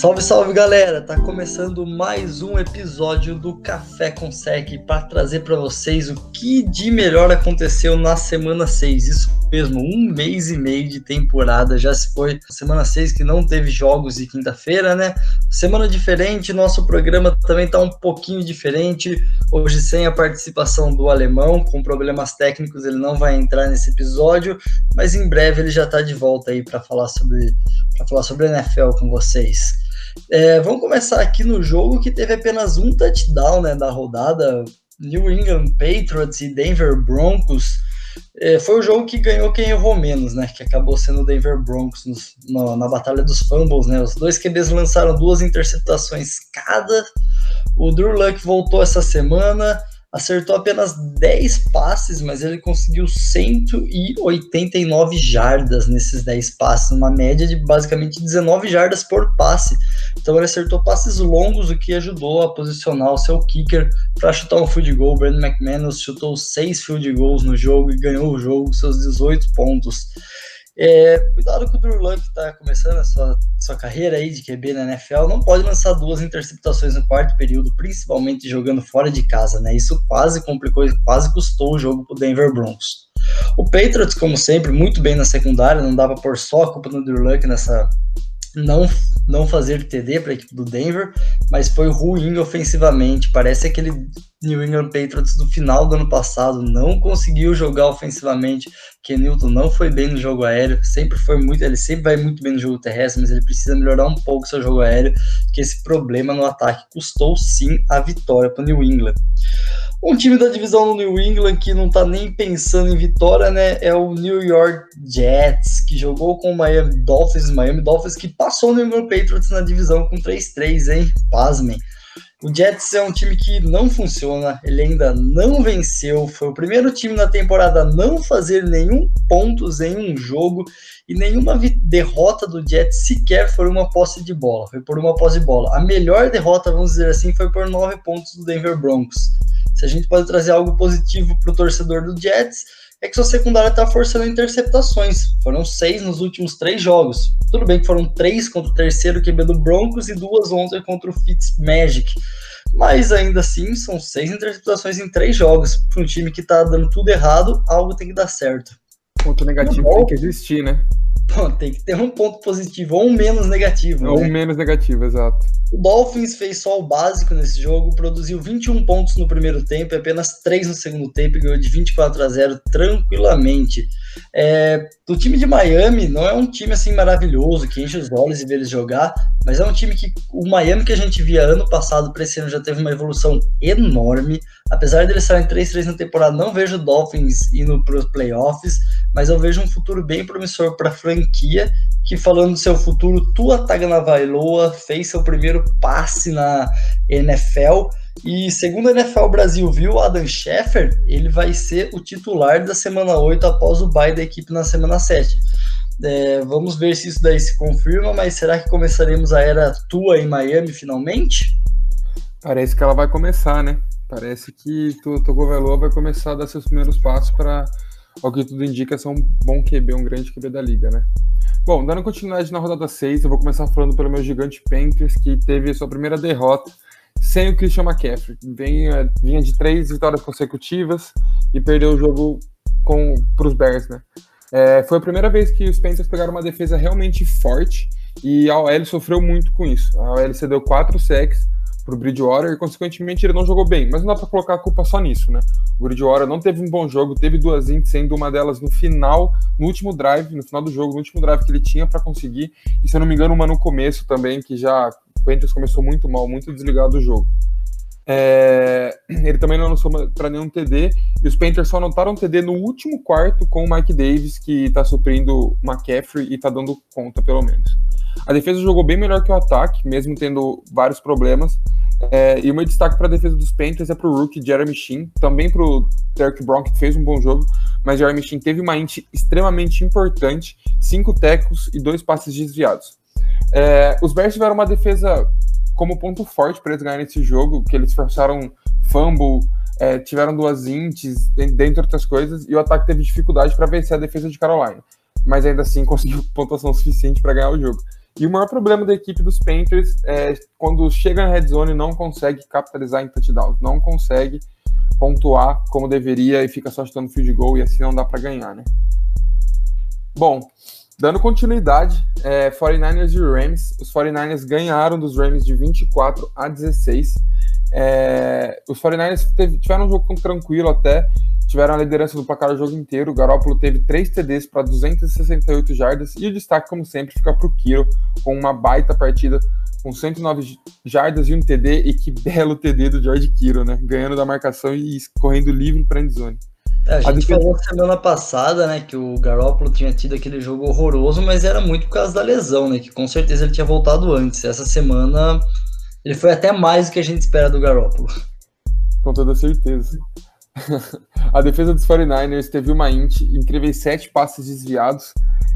Salve, salve galera! Tá começando mais um episódio do Café com Sec para trazer para vocês o que de melhor aconteceu na semana 6. Isso mesmo, um mês e meio de temporada já se foi. Semana 6 que não teve jogos de quinta-feira, né? Semana diferente, nosso programa também tá um pouquinho diferente. Hoje sem a participação do alemão, com problemas técnicos, ele não vai entrar nesse episódio, mas em breve ele já tá de volta aí para falar sobre para falar sobre NFL com vocês. É, vamos começar aqui no jogo que teve apenas um touchdown né, da rodada. New England Patriots e Denver Broncos. É, foi o jogo que ganhou quem errou menos, né? Que acabou sendo o Denver Broncos nos, no, na batalha dos fumbles, né? Os dois QBs lançaram duas interceptações cada. O Drew Luck voltou essa semana acertou apenas 10 passes, mas ele conseguiu 189 jardas nesses 10 passes, uma média de basicamente 19 jardas por passe. Então ele acertou passes longos, o que ajudou a posicionar o seu kicker para chutar um field goal. Brandon McManus chutou 6 field goals no jogo e ganhou o jogo com seus 18 pontos. É, cuidado que o Drew Luck está começando a sua, sua carreira aí de QB na NFL, não pode lançar duas interceptações no quarto período, principalmente jogando fora de casa, né? Isso quase complicou, quase custou o jogo para o Denver Broncos. O Patriots, como sempre, muito bem na secundária, não dava por só a culpa do Drew Luck nessa, não, não fazer TD para a equipe do Denver, mas foi ruim ofensivamente. Parece aquele New England Patriots do final do ano passado, não conseguiu jogar ofensivamente. Kenilton não foi bem no jogo aéreo, sempre foi muito, ele sempre vai muito bem no jogo terrestre, mas ele precisa melhorar um pouco seu jogo aéreo, que esse problema no ataque custou sim a vitória para New England. Um time da divisão do New England que não tá nem pensando em vitória, né? É o New York Jets, que jogou com o Miami Dolphins, Miami Dolphins que passou o New England Patriots na divisão com 3-3, hein? Pasmem. O Jets é um time que não funciona, ele ainda não venceu, foi o primeiro time na temporada a não fazer nenhum pontos em um jogo e nenhuma derrota do Jets sequer foi uma posse de bola, foi por uma posse de bola. A melhor derrota, vamos dizer assim, foi por nove pontos do Denver Broncos. Se a gente pode trazer algo positivo para o torcedor do Jets, é que sua secundária está forçando interceptações. Foram seis nos últimos três jogos. Tudo bem que foram três contra o terceiro QB do Broncos e duas ontem contra o Fitzmagic. Mas ainda assim, são seis interceptações em três jogos. Para um time que está dando tudo errado, algo tem que dar certo. Ponto negativo tem que existir, né? Pô, tem que ter um ponto positivo ou um menos negativo. Ou né? um menos negativo, exato. O Dolphins fez só o básico nesse jogo, produziu 21 pontos no primeiro tempo e apenas 3 no segundo tempo e ganhou de 24 a 0 tranquilamente. É, o time de Miami não é um time assim maravilhoso que enche os olhos e vê eles jogar, mas é um time que o Miami que a gente via ano passado para esse ano já teve uma evolução enorme. Apesar deles estarem 3-3 na temporada, não vejo o Dolphins indo para os playoffs, mas eu vejo um futuro bem promissor para a franquia que falando do seu futuro, Tua Tagovailoa fez seu primeiro passe na NFL e segundo a NFL Brasil viu, Adam Scheffer, ele vai ser o titular da semana 8 após o bye da equipe na semana 7. É, vamos ver se isso daí se confirma, mas será que começaremos a era Tua em Miami finalmente? Parece que ela vai começar, né? Parece que Tua Tagovailoa vai começar a dar seus primeiros passos para, ao que tudo indica, ser um bom QB, um grande QB da liga, né? Bom, dando continuidade na rodada 6, eu vou começar falando pelo meu gigante Panthers, que teve sua primeira derrota sem o Christian McCaffrey. Vinha, vinha de três vitórias consecutivas e perdeu o jogo para os Bears, né? É, foi a primeira vez que os Panthers pegaram uma defesa realmente forte e a OL sofreu muito com isso. A OL cedeu quatro sacks para o Bridgewater e, consequentemente, ele não jogou bem. Mas não dá para colocar a culpa só nisso, né? O Bridgewater não teve um bom jogo, teve duas ints, sendo uma delas no final, no último drive, no final do jogo, no último drive que ele tinha para conseguir. E, se eu não me engano, uma no começo também, que já o Panthers começou muito mal, muito desligado do jogo. É, ele também não lançou para nenhum TD, e os Panthers só anotaram TD no último quarto com o Mike Davis, que está suprindo McCaffrey e está dando conta, pelo menos. A defesa jogou bem melhor que o ataque, mesmo tendo vários problemas. É, e o meu destaque para a defesa dos Panthers é para o rookie Jeremy Sheen, também para o Derek Brown, que fez um bom jogo, mas Jeremy Sheen teve uma int extremamente importante, cinco tecos e dois passes desviados. É, os Bears tiveram uma defesa como ponto forte para eles ganharem esse jogo, que eles forçaram fumble, é, tiveram duas ints, dentre outras coisas, e o ataque teve dificuldade para vencer a defesa de Carolina, mas ainda assim conseguiu pontuação suficiente para ganhar o jogo. E o maior problema da equipe dos Panthers é quando chega na red zone não consegue capitalizar em touchdowns, não consegue pontuar como deveria e fica só chutando field goal e assim não dá para ganhar, né? Bom, dando continuidade, é, 49ers e Rams, os 49ers ganharam dos Rams de 24 a 16. É, os 49ers teve, tiveram um jogo tranquilo até, tiveram a liderança do placar o jogo inteiro. O Garoppolo teve 3 TDs para 268 jardas e o destaque, como sempre, fica para o Kiro, com uma baita partida com 109 jardas e um TD. E que belo TD do George Kiro, né? Ganhando da marcação e correndo livre para a endzone. É, a gente a falou semana passada, né, que o Garoppolo tinha tido aquele jogo horroroso, mas era muito por causa da lesão, né, que com certeza ele tinha voltado antes. Essa semana ele foi até mais do que a gente espera do Garoppolo. Com toda certeza. a defesa dos 49ers teve uma int, incríveis sete passes desviados.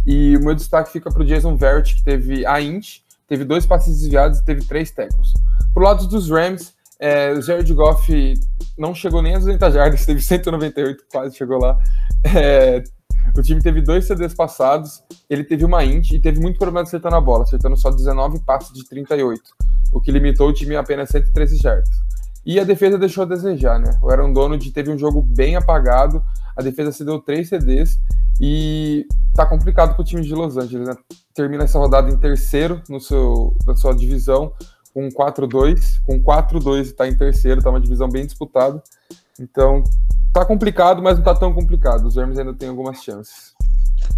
E o meu destaque fica para o Jason Verrett, que teve a int, teve dois passes desviados e teve três tackles. Pro lado dos Rams, é, o Jared Goff não chegou nem às 200 jardas, teve 198, quase chegou lá. É, o time teve dois CDs passados, ele teve uma int e teve muito problema acertando a bola, acertando só 19 passes de 38, o que limitou o time a apenas 113 jardas. E a defesa deixou a desejar, né? O Aaron Donald teve um jogo bem apagado, a defesa cedeu três CDs e tá complicado para o time de Los Angeles, né? Termina essa rodada em terceiro no seu, na sua divisão, com 4-2. Com 4-2 está em terceiro, tá uma divisão bem disputada. Então, tá complicado, mas não tá tão complicado. Os Rams ainda têm algumas chances.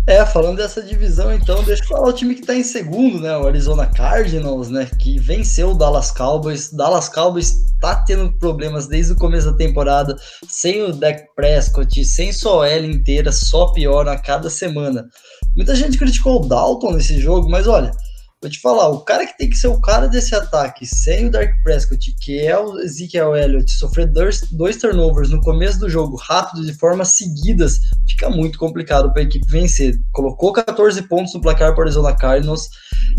É, falando dessa divisão, então, deixa eu falar o time que tá em segundo, né? O Arizona Cardinals, né? Que venceu o Dallas Cowboys. Dallas Cowboys tá tendo problemas desde o começo da temporada, sem o Dak Prescott, sem sua L inteira, só piora a cada semana. Muita gente criticou o Dalton nesse jogo, mas olha, Vou te falar, o cara que tem que ser o cara desse ataque, sem o Dark Prescott, que é o Ezekiel Elliott, sofrer dois, dois turnovers no começo do jogo, rápido, de formas seguidas, fica muito complicado para a equipe vencer. Colocou 14 pontos no placar para o Arizona Cardinals,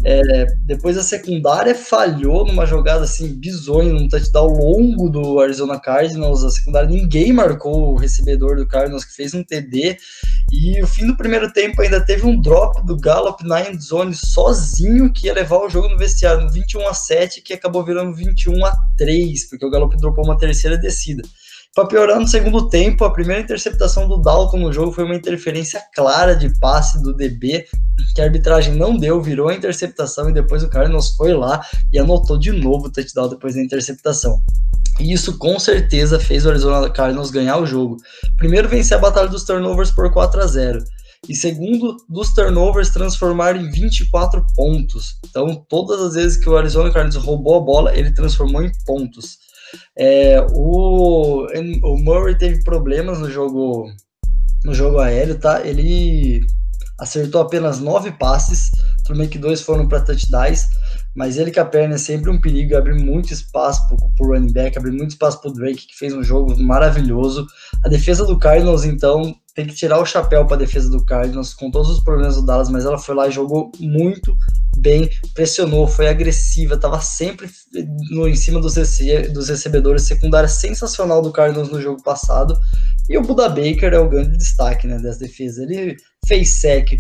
é, depois a secundária falhou numa jogada assim bizonha, num touchdown longo do Arizona Cardinals. A secundária ninguém marcou o recebedor do Cardinals que fez um TD. E o fim do primeiro tempo ainda teve um drop do Gallup na end zone sozinho que ia levar o jogo no vestiário no 21 a 7, que acabou virando 21 a 3, porque o Gallup dropou uma terceira descida. Para piorar no segundo tempo, a primeira interceptação do Dalton no jogo foi uma interferência clara de passe do DB, que a arbitragem não deu, virou a interceptação e depois o Cardinals foi lá e anotou de novo o touchdown depois da interceptação. E isso com certeza fez o Arizona Cardinals ganhar o jogo. Primeiro, vencer a batalha dos turnovers por 4 a 0 e segundo, dos turnovers transformar em 24 pontos. Então, todas as vezes que o Arizona Cardinals roubou a bola, ele transformou em pontos. É, o, o Murray teve problemas no jogo no jogo aéreo, tá? Ele acertou apenas nove passes, bem que dois foram para touchdowns, mas ele com a perna é sempre um perigo, abre muito espaço para o running back, abre muito espaço para o Drake, que fez um jogo maravilhoso. A defesa do Cardinals, então, tem que tirar o chapéu para a defesa do Cardinals, com todos os problemas do Dallas, mas ela foi lá e jogou muito bem, pressionou, foi agressiva, estava sempre no, em cima dos, rece dos recebedores, secundária sensacional do Cardinals no jogo passado. E o Buda Baker é o grande destaque né, dessa defesa. Ele fez sec,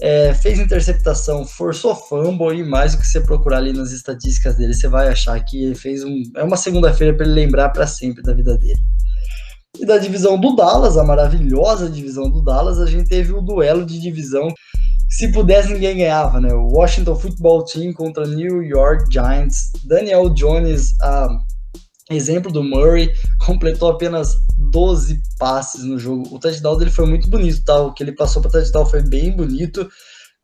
é, fez interceptação, forçou fumble e mais do que você procurar ali nas estatísticas dele, você vai achar que ele fez um. É uma segunda-feira para ele lembrar para sempre da vida dele. E da divisão do Dallas, a maravilhosa divisão do Dallas, a gente teve o duelo de divisão. Se pudesse, ninguém ganhava, né? O Washington Football Team contra New York Giants. Daniel Jones, a exemplo do Murray, completou apenas 12 passes no jogo. O touchdown dele foi muito bonito, tá? O que ele passou para touchdown foi bem bonito.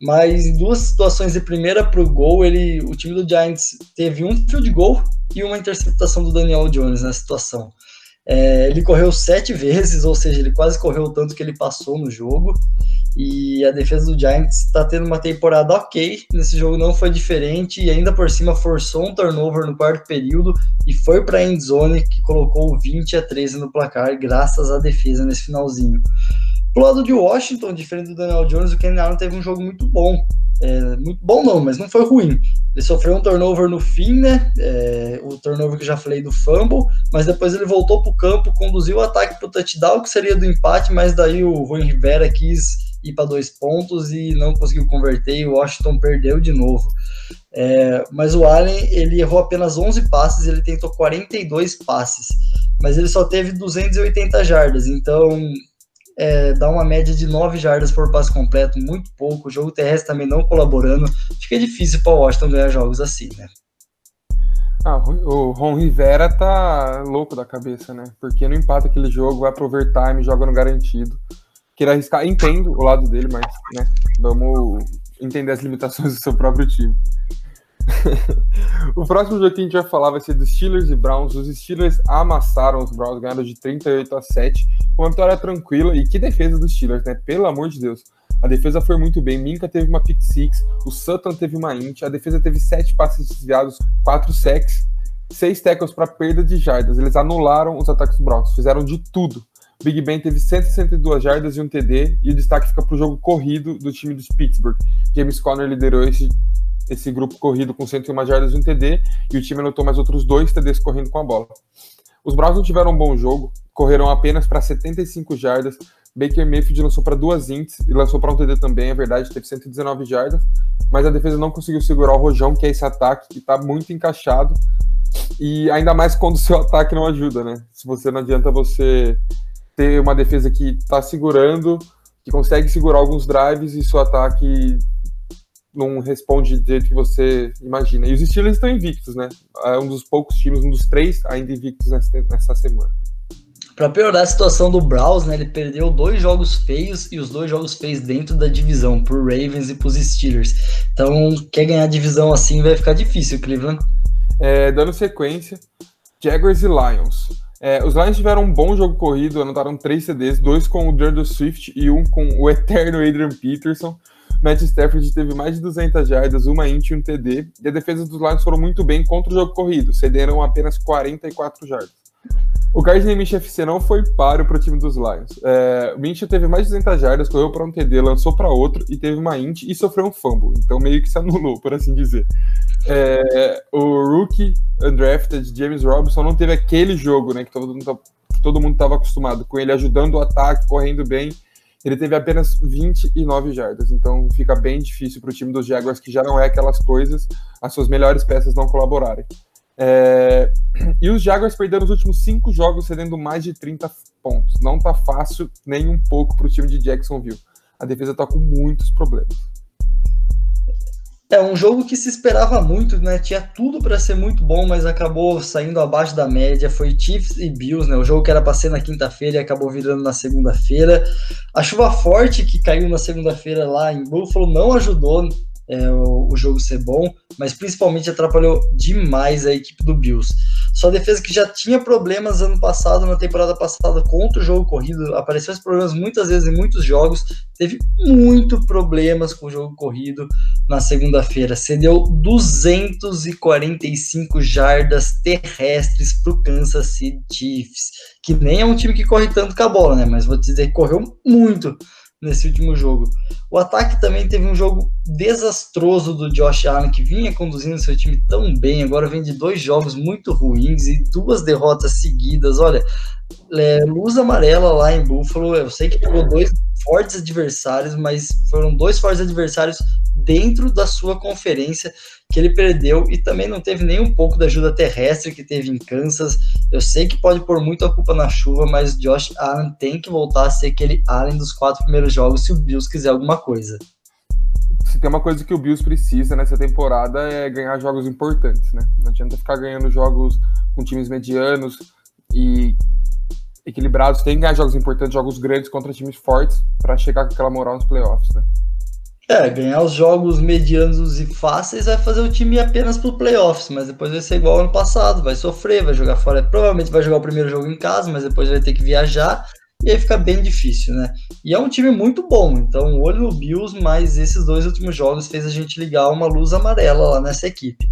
Mas em duas situações de primeira para o gol, ele, o time do Giants teve um field goal e uma interceptação do Daniel Jones na situação. É, ele correu sete vezes, ou seja, ele quase correu o tanto que ele passou no jogo. E a defesa do Giants está tendo uma temporada ok. Nesse jogo não foi diferente. E ainda por cima forçou um turnover no quarto período e foi para a endzone que colocou 20 a 13 no placar, graças à defesa nesse finalzinho. Pro lado de Washington, diferente do Daniel Jones, o Kenny Allen teve um jogo muito bom. É, muito bom não, mas não foi ruim. Ele sofreu um turnover no fim, né? É, o turnover que já falei do fumble, mas depois ele voltou para o campo, conduziu o ataque para o touchdown, que seria do empate, mas daí o Rui Rivera quis ir para dois pontos e não conseguiu converter e o Washington perdeu de novo. É, mas o Allen, ele errou apenas 11 passes, ele tentou 42 passes, mas ele só teve 280 jardas, então é, dá uma média de 9 jardas por passe completo, muito pouco. O jogo terrestre também não colaborando. Fica difícil para o Washington ganhar jogos assim, né? Ah, o Ron Rivera tá louco da cabeça, né? Porque não empata aquele jogo, vai pro overtime, joga no garantido. Queria arriscar, entendo o lado dele, mas, né? Vamos entender as limitações do seu próprio time. o próximo jogo que a gente vai falar vai ser dos Steelers e Browns. Os Steelers amassaram os Browns, ganharam de 38 a 7, com uma vitória tranquila. E que defesa dos Steelers, né? Pelo amor de Deus. A defesa foi muito bem. Minka teve uma pick six, o Sutton teve uma int, a defesa teve sete passes desviados, quatro sacks, seis tackles para perda de jardas. Eles anularam os ataques dos Browns, fizeram de tudo. Big Ben teve 162 jardas e um TD, e o destaque fica para o jogo corrido do time dos Pittsburgh. James Conner liderou esse esse grupo corrido com 101 jardas e um TD, e o time anotou mais outros dois TDs correndo com a bola. Os Browns não tiveram um bom jogo, correram apenas para 75 jardas. Baker Mayfield lançou para duas ints e lançou para um TD também, é verdade, teve 119 jardas, mas a defesa não conseguiu segurar o Rojão, que é esse ataque que está muito encaixado, e ainda mais quando o seu ataque não ajuda, né? Se você não adianta você ter uma defesa que está segurando, que consegue segurar alguns drives e seu ataque não responde do jeito que você imagina. E os Steelers estão invictos, né? É um dos poucos times, um dos três ainda invictos nessa, nessa semana. Para piorar a situação do Browns, né, ele perdeu dois jogos feios e os dois jogos feios dentro da divisão, pro Ravens e pros Steelers. Então, quer ganhar a divisão assim vai ficar difícil, Cleveland. É, dando sequência, Jaguars e Lions. É, os Lions tiveram um bom jogo corrido, anotaram três CDs, dois com o Jordan Swift e um com o eterno Adrian Peterson. Matt Stafford teve mais de 200 jardas, uma int e um TD, e a defesa dos Lions foram muito bem contra o jogo corrido, cederam apenas 44 jardas. O Gardner Minshew FC não foi páreo para o time dos Lions. É, o Minshew teve mais de 200 jardas, correu para um TD, lançou para outro e teve uma int e sofreu um fumble. Então meio que se anulou, por assim dizer. É, o rookie undrafted James Robinson não teve aquele jogo, né, que todo mundo que todo mundo estava acostumado com ele ajudando o ataque, correndo bem ele teve apenas 29 jardas, então fica bem difícil para o time dos Jaguars, que já não é aquelas coisas, as suas melhores peças não colaborarem. É... E os Jaguars perderam os últimos cinco jogos, cedendo mais de 30 pontos. Não tá fácil nem um pouco para o time de Jacksonville. A defesa está com muitos problemas. É um jogo que se esperava muito, né? Tinha tudo para ser muito bom, mas acabou saindo abaixo da média. Foi Chiefs e Bills, né? O jogo que era para ser na quinta-feira e acabou virando na segunda-feira. A chuva forte que caiu na segunda-feira lá em Buffalo não ajudou é, o, o, jogo ser bom, mas principalmente atrapalhou demais a equipe do Bills. Sua defesa que já tinha problemas ano passado, na temporada passada, contra o jogo corrido, apareceu esses problemas muitas vezes em muitos jogos, teve muito problemas com o jogo corrido na segunda-feira. Cedeu 245 jardas terrestres para o Kansas City Chiefs, que nem é um time que corre tanto com a bola, né? Mas vou te dizer que correu muito nesse último jogo. O ataque também teve um jogo desastroso do Josh Allen, que vinha conduzindo seu time tão bem, agora vem de dois jogos muito ruins e duas derrotas seguidas. Olha, é, luz amarela lá em Buffalo, eu sei que pegou dois fortes adversários, mas foram dois fortes adversários dentro da sua conferência que ele perdeu e também não teve nem um pouco da ajuda terrestre que teve em Kansas. Eu sei que pode pôr muito a culpa na chuva, mas Josh Allen tem que voltar a ser aquele Allen dos quatro primeiros jogos se o Bills quiser alguma coisa. Se tem uma coisa que o Bills precisa nessa temporada é ganhar jogos importantes, né? Não adianta ficar ganhando jogos com times medianos e equilibrados, tem que ganhar jogos importantes, jogos grandes contra times fortes para chegar com aquela moral nos playoffs, né? É, ganhar os jogos medianos e fáceis vai fazer o time apenas pro playoffs, mas depois vai ser igual ano passado, vai sofrer, vai jogar fora, provavelmente vai jogar o primeiro jogo em casa, mas depois vai ter que viajar e aí fica bem difícil, né? E é um time muito bom, então olho no Bills, mas esses dois últimos jogos fez a gente ligar uma luz amarela lá nessa equipe.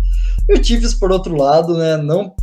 E o Chiefs, por outro lado, né, não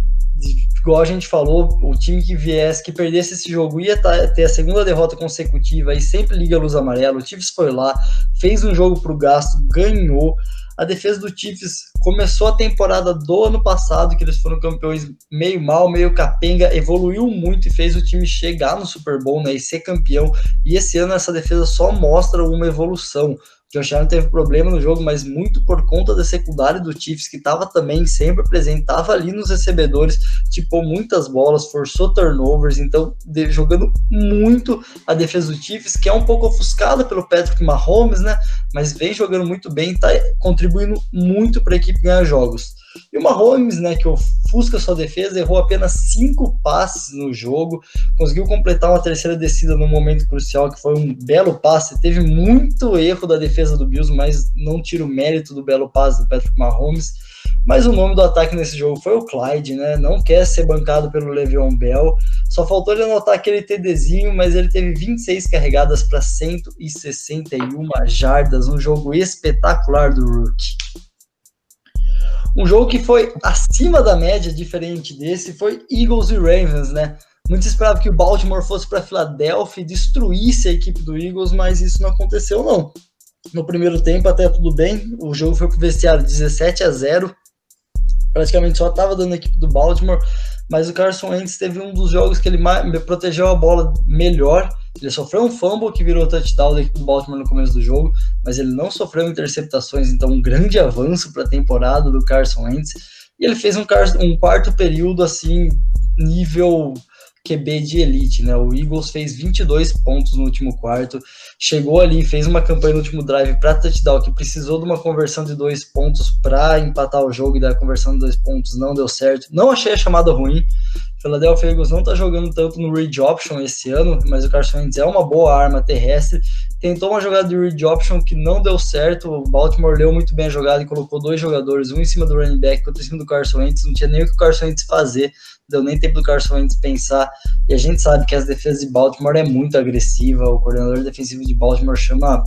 igual a gente falou, o time que viesse, que perdesse esse jogo ia tá, ter a segunda derrota consecutiva e sempre liga a luz amarela. O Chiefs foi lá, fez um jogo pro gasto, ganhou. A defesa do Chiefs começou a temporada do ano passado, que eles foram campeões meio mal, meio capenga, evoluiu muito e fez o time chegar no Super Bowl né, e ser campeão. E esse ano essa defesa só mostra uma evolução. Josh Allen teve problema no jogo, mas muito por conta da secundária do Chiefs, que estava também sempre presente, estava ali nos recebedores, tipou muitas bolas, forçou turnovers, então de, jogando muito a defesa do Chiefs, que é um pouco ofuscada pelo Patrick Mahomes, né? Mas vem jogando muito bem, está contribuindo muito para a equipe ganhar jogos. E o Mahomes, né, que ofusca sua defesa, errou apenas cinco passes no jogo, conseguiu completar uma terceira descida no momento crucial, que foi um belo passe. Teve muito erro da defesa do Bills, mas não tira o mérito do belo passe do Patrick Mahomes. Mas o nome do ataque nesse jogo foi o Clyde, né? Não quer ser bancado pelo Le'Veon Bell. Só faltou ele anotar aquele TDzinho, mas ele teve 26 carregadas para 161 jardas, um jogo espetacular do Rookie. Um jogo que foi acima da média, diferente desse, foi Eagles e Ravens, né? Muitos esperavam que o Baltimore fosse para Filadélfia e destruísse a equipe do Eagles, mas isso não aconteceu, não. No primeiro tempo, até tudo bem, o jogo foi para o vestiário 17 a 0. Praticamente só estava dando a equipe do Baltimore, mas o Carson Wentz teve um dos jogos que ele protegeu a bola melhor. Ele sofreu um fumble que virou touchdown da equipe do Baltimore no começo do jogo, mas ele não sofreu interceptações, então um grande avanço para a temporada do Carson Wentz. E ele fez um, um quarto período assim, nível QB de elite, né? O Eagles fez 22 pontos no último quarto, chegou ali, fez uma campanha no último drive para touchdown que precisou de uma conversão de dois pontos para empatar o jogo e da conversão de dois pontos não deu certo. Não achei a chamada ruim. Philadelphia Eagles não está jogando tanto no read option esse ano, mas o Carson Wentz é uma boa arma terrestre. Tentou uma jogada de read option que não deu certo. O Baltimore leu muito bem a jogada e colocou dois jogadores, um em cima do running back, outro em cima do Carson Wentz. Não tinha nem o que o Carson Wentz fazer deu nem tempo do Carson Wentz pensar. E a gente sabe que as defesas de Baltimore é muito agressiva. O coordenador defensivo de Baltimore chama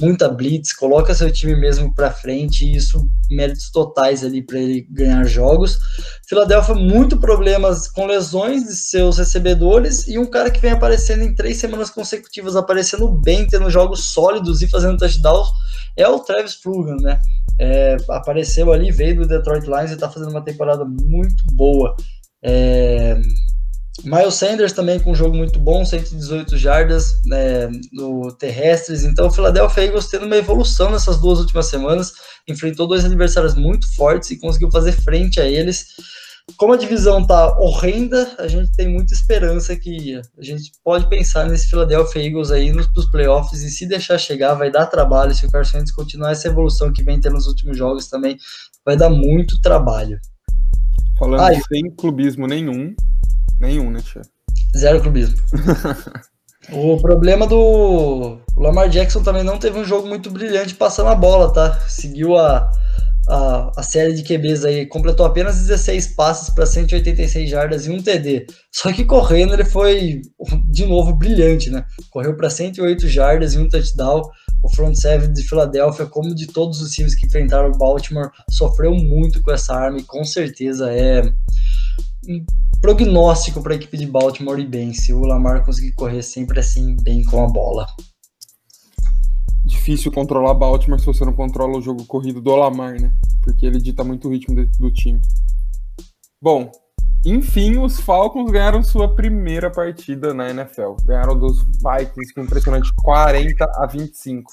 muita blitz, coloca seu time mesmo para frente e isso méritos totais ali para ele ganhar jogos. Philadelphia muito problemas com lesões de seus recebedores e um cara que vem aparecendo em três semanas consecutivas, aparecendo bem, tendo jogos sólidos e fazendo touchdowns, é o Travis Fulgham, né? É, apareceu ali, veio do Detroit Lions e está fazendo uma temporada muito boa. É, Miles Sanders também com um jogo muito bom, 118 jardas né, no terrestres. Então, o Philadelphia Eagles tendo uma evolução nessas duas últimas semanas, enfrentou dois adversários muito fortes e conseguiu fazer frente a eles. Como a divisão tá horrenda, a gente tem muita esperança que a gente pode pensar nesse Philadelphia Eagles aí nos, playoffs e se deixar chegar vai dar trabalho. Se o Carson Wentz continuar essa evolução que vem tendo nos últimos jogos também, vai dar muito trabalho. Falando Ai. sem clubismo nenhum. Nenhum, né, Tia? Zero clubismo. o problema do Lamar Jackson também não teve um jogo muito brilhante passando a bola, tá? Seguiu a, a, a série de QBs aí, completou apenas 16 passes para 186 jardas e um TD. Só que correndo ele foi de novo brilhante, né? Correu para 108 jardas e um touchdown o front seven de Filadélfia, como de todos os times que enfrentaram o Baltimore, sofreu muito com essa arma e com certeza é um prognóstico para a equipe de Baltimore e bem, se o Lamar conseguir correr sempre assim, bem com a bola. Difícil controlar Baltimore se você não controla o jogo corrido do Lamar, né? Porque ele dita muito o ritmo do time. Bom, enfim, os Falcons ganharam sua primeira partida na NFL. Ganharam dos Vikings com impressionante 40 a 25.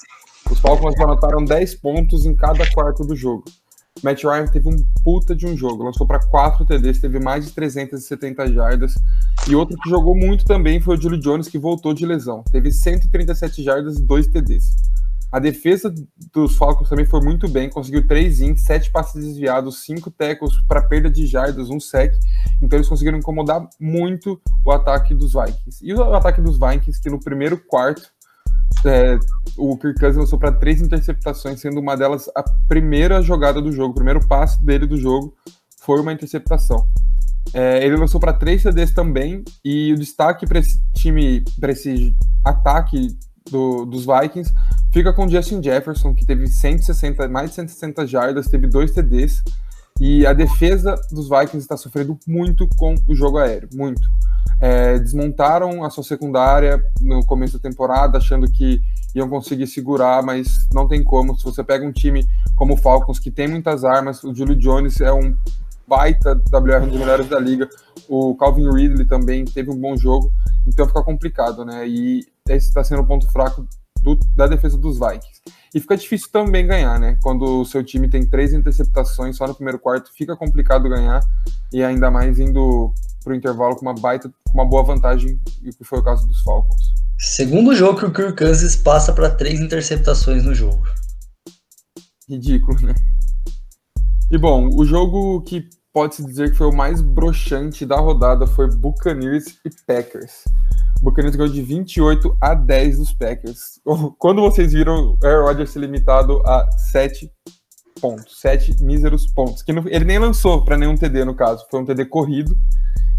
Os Falcons anotaram 10 pontos em cada quarto do jogo. Matt Ryan teve um puta de um jogo, lançou para 4 TDs, teve mais de 370 jardas. E outro que jogou muito também foi o Julio Jones, que voltou de lesão. Teve 137 jardas e 2 TDs. A defesa dos Falcons também foi muito bem, conseguiu 3 ins, 7 passes desviados, 5 tackles para perda de jardas, um sec. Então eles conseguiram incomodar muito o ataque dos Vikings. E o ataque dos Vikings, que no primeiro quarto, é, o Kirk Cousins lançou para três interceptações, sendo uma delas a primeira jogada do jogo, o primeiro passe dele do jogo foi uma interceptação. É, ele lançou para três CDs também, e o destaque para esse time, para esse ataque do, dos Vikings fica com Justin Jefferson, que teve 160, mais de 160 jardas, teve dois TDs. E a defesa dos Vikings está sofrendo muito com o jogo aéreo, muito. é, desmontaram a sua secundária no começo da temporada, achando que iam conseguir segurar, mas não tem como. Se você pega um time como o Falcons, que tem muitas armas, o Julio Jones é um baita WR, dos melhores da liga, o Calvin Ridley também teve um bom jogo, então fica complicado, né? E esse está sendo um ponto fraco do, da defesa dos Vikings. E fica difícil também ganhar, né? Quando o seu time tem três interceptações só no primeiro quarto, fica complicado ganhar, e ainda mais indo para o intervalo com uma baita, com uma boa vantagem, e que foi o caso dos Falcons. Segundo jogo que o Kirk Cousins passa para três interceptações no jogo. Ridículo, né? E bom, o jogo que pode-se dizer que foi o mais broxante da rodada foi Buccaneers e Packers. Buccaneers ganhou de 28 a 10 dos Packers. Quando vocês viram Aaron Rodgers ser limitado a 7 pontos, 7 míseros pontos, que ele nem lançou para nenhum TD no caso, foi um TD corrido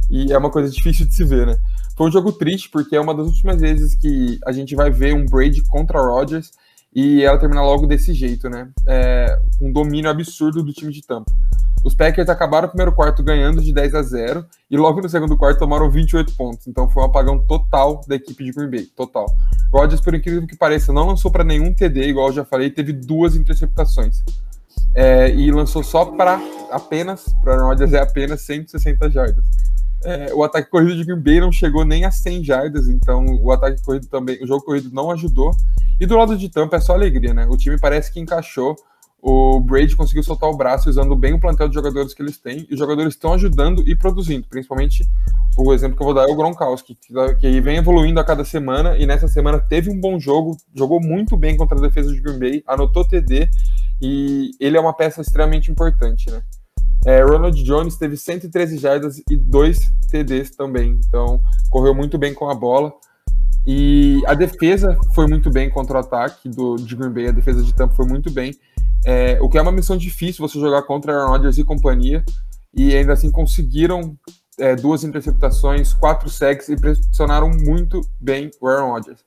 e é uma coisa difícil de se ver, né? Foi um jogo triste porque é uma das últimas vezes que a gente vai ver um Brady contra Rodgers e ela terminar logo desse jeito, né? É, um domínio absurdo do time de Tampa. Os Packers acabaram o primeiro quarto ganhando de 10 a 0 e logo no segundo quarto tomaram 28 pontos. Então foi um apagão total da equipe de Green Bay, total. Rodgers, por incrível que pareça, não lançou para nenhum TD, igual eu já falei, teve duas interceptações. É, e lançou só para apenas, para Rodgers é apenas 160 jardas. É, o ataque corrido de Green Bay não chegou nem a 100 jardas, então o ataque corrido também, o jogo corrido não ajudou. E do lado de Tampa é só alegria, né? O time parece que encaixou. O Brady conseguiu soltar o braço usando bem o plantel de jogadores que eles têm, e os jogadores estão ajudando e produzindo. Principalmente o exemplo que eu vou dar é o Gronkowski, que vem evoluindo a cada semana, e nessa semana teve um bom jogo, jogou muito bem contra a defesa de Green Bay, anotou TD, e ele é uma peça extremamente importante, né? É, Ronald Jones teve 113 jardas e 2 TDs também, então correu muito bem com a bola. E a defesa foi muito bem contra o ataque do, de Green Bay, a defesa de Tampa foi muito bem. É, o que é uma missão difícil você jogar contra Aaron Rodgers e companhia, e ainda assim conseguiram é, duas interceptações, quatro sacks e pressionaram muito bem o Aaron Rodgers.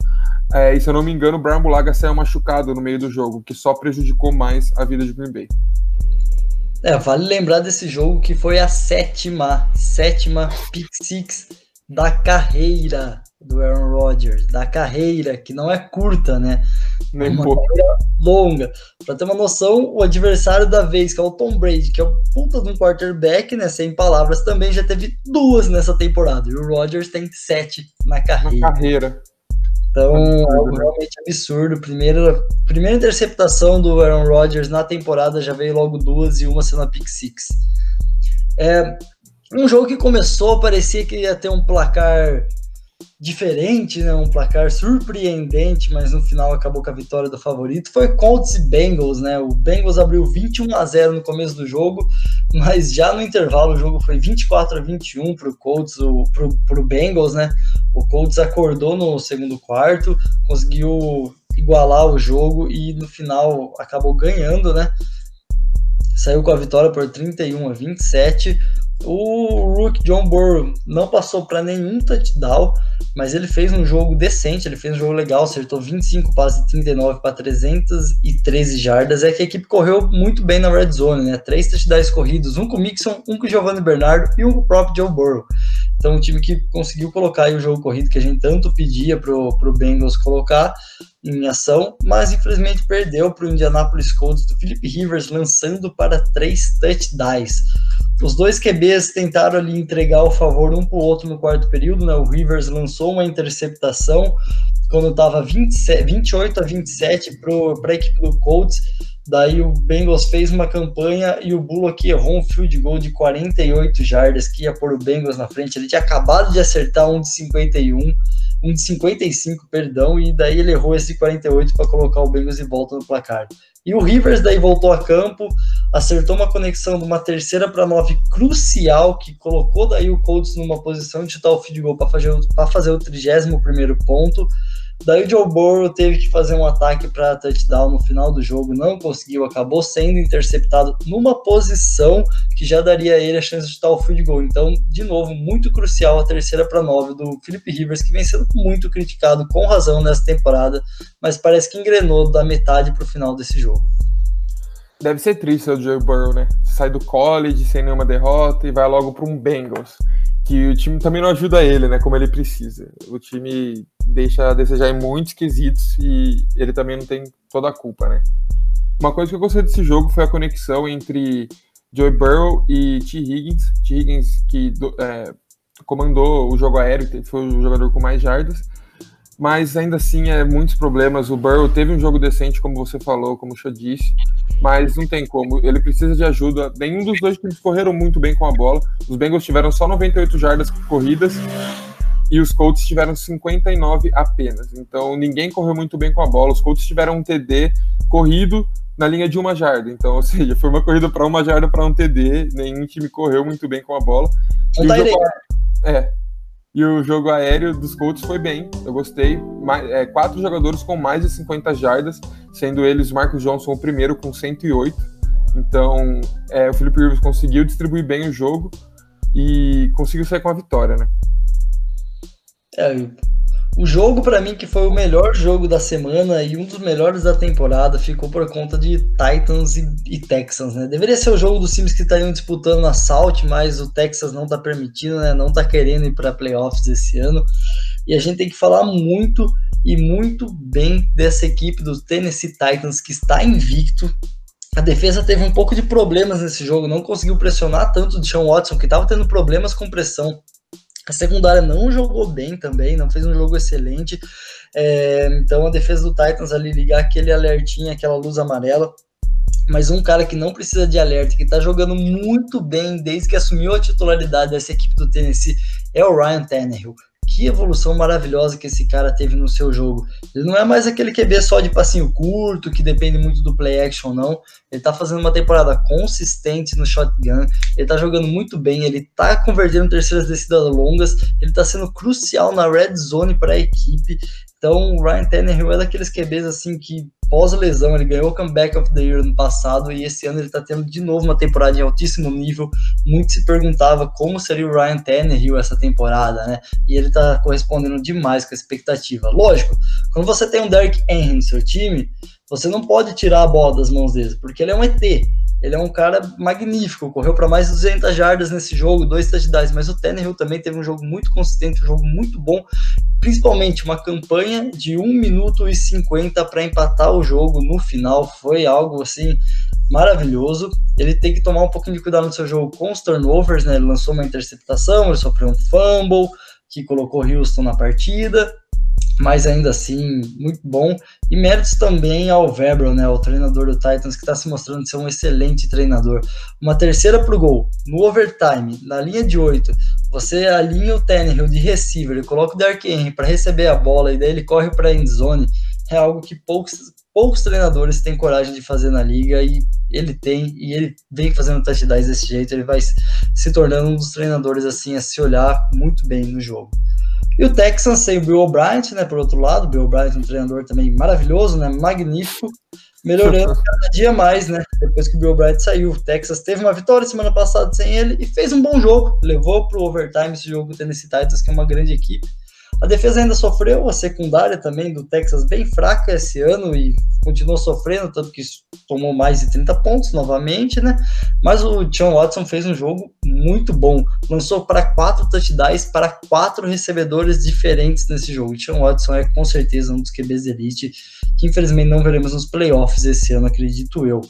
É, e se eu não me engano, o Brian Bulaga saiu machucado no meio do jogo, que só prejudicou mais a vida de Green Bay. É, vale lembrar desse jogo que foi a sétima, sétima pick six da carreira do Aaron Rodgers, da carreira, que não é curta, né? Nem uma pouco. longa. Para ter uma noção, o adversário da vez, que é o Tom Brady, que é o puta de um quarterback, né? Sem palavras, também já teve duas nessa temporada. E o Rodgers tem sete na carreira. Na carreira. Então, é algo realmente absurdo. Primeira, primeira interceptação do Aaron Rodgers na temporada já veio logo duas e uma sendo a pick six. É um jogo que começou, parecia que ia ter um placar diferente, né? Um placar surpreendente, mas no final acabou com a vitória do favorito. Foi Colts e Bengals, né? O Bengals abriu 21 a 0 no começo do jogo, mas já no intervalo o jogo foi 24 a 21 para o Colts, para o Bengals, né? O Colts acordou no segundo quarto, conseguiu igualar o jogo e no final acabou ganhando, né? Saiu com a vitória por 31 a 27. O Rook John Burrow não passou para nenhum touchdown, mas ele fez um jogo decente, ele fez um jogo legal, acertou 25 passes de 39 para 313 jardas. É que a equipe correu muito bem na red zone, né? Três touchdowns corridos, um com o Mixon, um com o Giovanni Bernardo e um com o próprio Joe Burrow. Então, um time que conseguiu colocar o jogo corrido que a gente tanto pedia pro, pro Bengals colocar em ação, mas infelizmente perdeu para o Indianapolis Colts do Philip Rivers lançando para três touchdowns. Os dois QBs tentaram ali entregar o favor um para o outro no quarto período, né? O Rivers lançou uma interceptação quando estava 28 a 27 para a equipe do Colts. Daí o Bengals fez uma campanha e o Bullock errou um field goal de 48 jardas que ia pôr o Bengals na frente. Ele tinha acabado de acertar um de 51, um de 55, perdão, e daí ele errou esse 48 para colocar o Bengals de volta no placar. E o Rivers daí voltou a campo, acertou uma conexão de uma terceira para nove crucial, que colocou daí o Colts numa posição de chutar o field goal para fazer, fazer o 31 primeiro ponto. Daí o Joe Burrow teve que fazer um ataque para touchdown no final do jogo, não conseguiu, acabou sendo interceptado numa posição que já daria a ele a chance de chutar o field goal. Então, de novo, muito crucial a terceira para nove do Philip Rivers, que vem sendo muito criticado com razão nessa temporada, mas parece que engrenou da metade para o final desse jogo. Deve ser triste o Joe Burrow, né? Sai do college sem nenhuma derrota e vai logo para um Bengals que o time também não ajuda ele, né, como ele precisa. O time deixa a desejar em muitos quesitos e ele também não tem toda a culpa, né. Uma coisa que eu gostei desse jogo foi a conexão entre Joe Burrow e T. Higgins. T. Higgins que é, comandou o jogo aéreo, foi o jogador com mais jardas, mas ainda assim é muitos problemas. O Burrow teve um jogo decente, como você falou, como o Show disse, mas não tem como. Ele precisa de ajuda. Nenhum dos dois times correram muito bem com a bola. Os Bengals tiveram só 98 jardas corridas e os Colts tiveram 59 apenas. Então ninguém correu muito bem com a bola. Os Colts tiveram um TD corrido na linha de uma jarda. Então, ou seja, foi uma corrida para uma jarda para um TD. Nenhum time correu muito bem com a bola. Não tá jogo... É. E o jogo aéreo dos Colts foi bem. Eu gostei. Mais, é, quatro jogadores com mais de 50 jardas, sendo eles Marcos Johnson o primeiro com 108. Então, é, o Felipe Rivers conseguiu distribuir bem o jogo e conseguiu sair com a vitória, né? É, o jogo, para mim, que foi o melhor jogo da semana e um dos melhores da temporada, ficou por conta de Titans e, e Texans, né? Deveria ser o jogo dos times que estariam disputando na Salt, mas o Texas não tá permitindo, né? Não tá querendo ir para playoffs esse ano. E a gente tem que falar muito e muito bem dessa equipe do Tennessee Titans que está invicto. A defesa teve um pouco de problemas nesse jogo, não conseguiu pressionar tanto o Sean Watson, que estava tendo problemas com pressão a secundária não jogou bem também, não fez um jogo excelente. É, então a defesa do Titans ali ligar aquele alertinho, aquela luz amarela. Mas um cara que não precisa de alerta, que tá jogando muito bem desde que assumiu a titularidade dessa equipe do Tennessee, é o Ryan Tannehill que evolução maravilhosa que esse cara teve no seu jogo. Ele não é mais aquele QB só de passinho curto, que depende muito do play action, não. Ele tá fazendo uma temporada consistente no shotgun, ele tá jogando muito bem, ele tá convertendo terceiras descidas longas, ele tá sendo crucial na red zone para a equipe. Então, o Ryan Tannehill é daqueles QBs assim que pós-lesão, ele ganhou o Comeback of the Year no passado e esse ano ele está tendo de novo uma temporada de altíssimo nível. Muito se perguntava como seria o Ryan Tannehill essa temporada, né? E ele está correspondendo demais com a expectativa. Lógico, quando você tem um Derrick Henry no seu time, você não pode tirar a bola das mãos dele, porque ele é um ET. Ele é um cara magnífico, correu para mais de 200 jardas nesse jogo, dois touchdowns, mas o Tannehill também teve um jogo muito consistente, um jogo muito bom, principalmente uma campanha de 1 minuto e 50 para empatar o jogo no final, foi algo assim maravilhoso. Ele tem que tomar um pouquinho de cuidado no seu jogo com os turnovers, né? Ele lançou uma interceptação, ele sofreu um fumble que colocou Houston na partida mas ainda assim, muito bom. E méritos também ao Weber, né, o treinador do Titans, que está se mostrando ser um excelente treinador. Uma terceira para o gol, no overtime, na linha de oito, você alinha o Tannehill de receiver e coloca o Dark Henry para receber a bola e daí ele corre para a endzone, é algo que poucos, poucos treinadores têm coragem de fazer na liga e ele tem, e ele vem fazendo touchdowns desse jeito, ele vai se tornando um dos treinadores assim a se olhar muito bem no jogo. E o Texans sem o Bill O'Brien, né, por outro lado, o Bill O'Brien um treinador também maravilhoso, né, magnífico, melhorando cada dia mais, né, depois que o Bill O'Brien saiu. O Texas teve uma vitória semana passada sem ele e fez um bom jogo, levou para o overtime esse jogo do Tennessee Titans, que é uma grande equipe. A defesa ainda sofreu, a secundária também do Texas bem fraca esse ano e continuou sofrendo, tanto que tomou mais de 30 pontos novamente, né? Mas o John Watson fez um jogo muito bom. Lançou para quatro touchdowns para quatro recebedores diferentes nesse jogo. O John Watson é com certeza um dos QBs elite que infelizmente não veremos nos playoffs esse ano, acredito eu.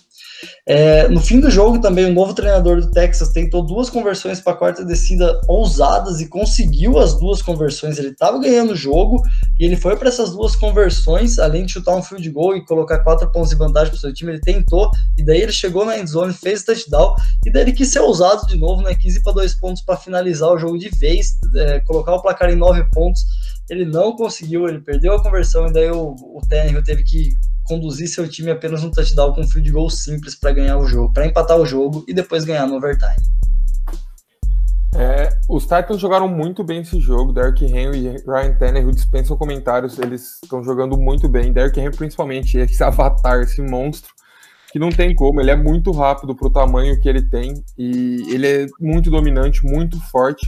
É, no fim do jogo, também, o novo treinador do Texas tentou duas conversões para quarta descida ousadas e conseguiu as duas conversões. Ele estava ganhando o jogo e ele foi para essas duas conversões, além de chutar um field goal e colocar quatro pontos de vantagem para o seu time. Ele tentou e daí ele chegou na endzone, fez o touchdown e daí ele quis ser ousado de novo, né? Quis ir para dois pontos para finalizar o jogo de vez, é, colocar o placar em nove pontos. Ele não conseguiu, ele perdeu a conversão e daí o, o teve que conduzir seu time apenas um touchdown com um field goal simples para ganhar o jogo, para empatar o jogo e depois ganhar no overtime. É, os Titans jogaram muito bem esse jogo. Derrick Henry e Ryan Tannehill dispensam comentários. Eles estão jogando muito bem. Derrick Henry, principalmente, esse avatar, esse monstro, que não tem como. Ele é muito rápido para o tamanho que ele tem e ele é muito dominante, muito forte.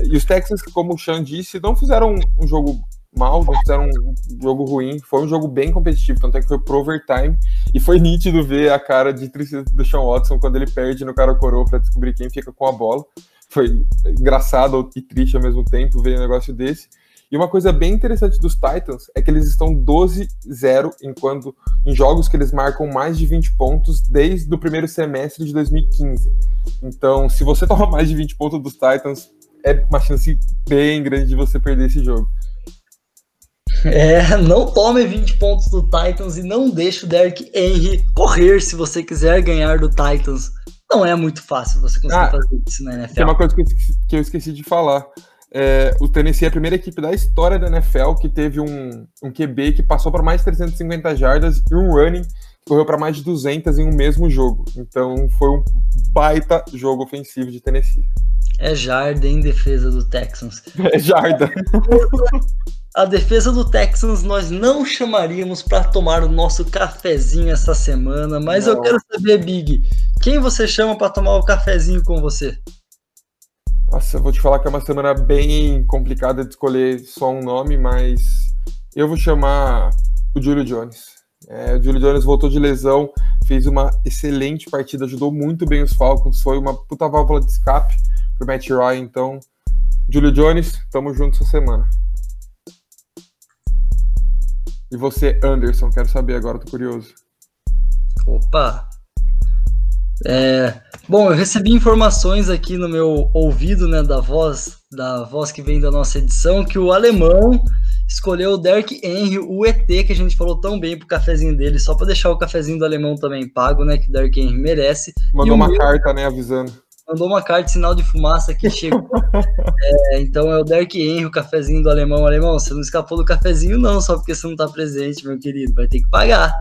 E os Texans, como o Sean disse, não fizeram um jogo mal, não fizeram um jogo ruim. Foi um jogo bem competitivo, tanto é que foi pro overtime. E foi nítido ver a cara de tristeza do Sean Watson quando ele perde no cara coroa para descobrir quem fica com a bola. foi engraçado e triste ao mesmo tempo ver um negócio desse. E uma coisa bem interessante dos Titans é que eles estão 12-0 enquanto em jogos que eles marcam mais de 20 pontos desde o primeiro semestre de 2015. Então, se você toma mais de 20 pontos dos Titans, é uma chance bem grande de você perder esse jogo. É, não tome 20 pontos do Titans e não deixe o Derrick Henry correr se você quiser ganhar do Titans. Não é muito fácil você conseguir ah, fazer isso na NFL. Tem uma coisa que eu esqueci, que eu esqueci de falar. É, o Tennessee é a primeira equipe da história da NFL que teve um, um QB que passou para mais de 350 jardas e um running que correu para mais de 200 em um mesmo jogo. Então foi um baita jogo ofensivo de Tennessee. É jarda em defesa do Texans. É jarda. A defesa do Texans nós não chamaríamos para tomar o nosso cafezinho essa semana, mas não. eu quero saber, Big, quem você chama para tomar o cafezinho com você? Nossa, eu vou te falar que é uma semana bem complicada de escolher só um nome, mas eu vou chamar o Julio Jones. É, o Julio Jones voltou de lesão, fez uma excelente partida, ajudou muito bem os Falcons, foi uma puta válvula de escape pro Matt Ryan. Então, Julio Jones, tamo junto essa semana. E você, Anderson, quero saber agora, tô curioso. Opa! É, bom, eu recebi informações aqui no meu ouvido, né, da voz, da voz que vem da nossa edição, que o alemão escolheu o Derek Henry, o ET, que a gente falou tão bem pro cafezinho dele, só para deixar o cafezinho do alemão também pago, né, que o Derek Henry merece. Mandou uma meu... carta, né, avisando mandou uma carta de sinal de fumaça que chegou. é, então é o Derek Henry, o cafezinho do alemão. Alemão, você não escapou do cafezinho, não, só porque você não está presente, meu querido. Vai ter que pagar.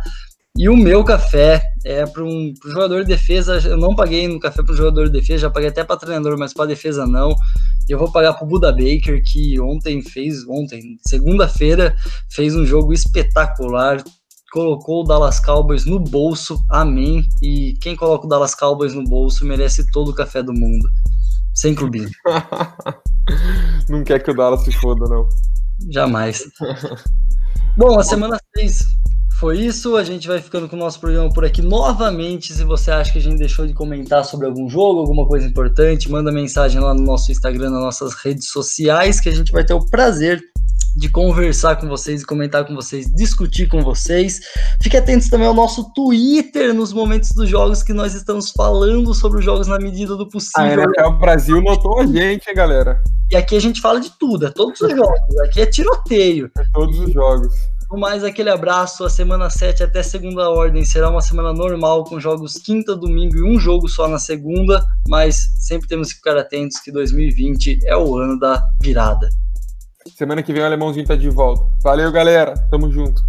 E o meu café é para um pro jogador de defesa. Eu não paguei no café para o jogador de defesa, já paguei até para treinador, mas para defesa não. Eu vou pagar para o Buda Baker, que ontem fez, ontem, segunda-feira, fez um jogo espetacular colocou o Dallas Cowboys no bolso, amém. E quem coloca o Dallas Cowboys no bolso merece todo o café do mundo. Sem clubinho. não quer que o Dallas se foda, não. Jamais. Bom, a semana 6 foi isso. A gente vai ficando com o nosso programa por aqui novamente. Se você acha que a gente deixou de comentar sobre algum jogo, alguma coisa importante, manda mensagem lá no nosso Instagram, nas nossas redes sociais, que a gente vai ter o prazer de conversar com vocês comentar com vocês, discutir com vocês. Fique atentos também ao nosso Twitter nos momentos dos jogos que nós estamos falando sobre os jogos na medida do possível. A o Brasil notou a gente, hein, galera? E aqui a gente fala de tudo, é todos os jogos. Aqui é tiroteio. É todos os jogos. Com mais aquele abraço, a semana 7 até segunda ordem será uma semana normal, com jogos quinta, domingo e um jogo só na segunda, mas sempre temos que ficar atentos que 2020 é o ano da virada. Semana que vem o alemãozinho tá de volta. Valeu, galera. Tamo junto.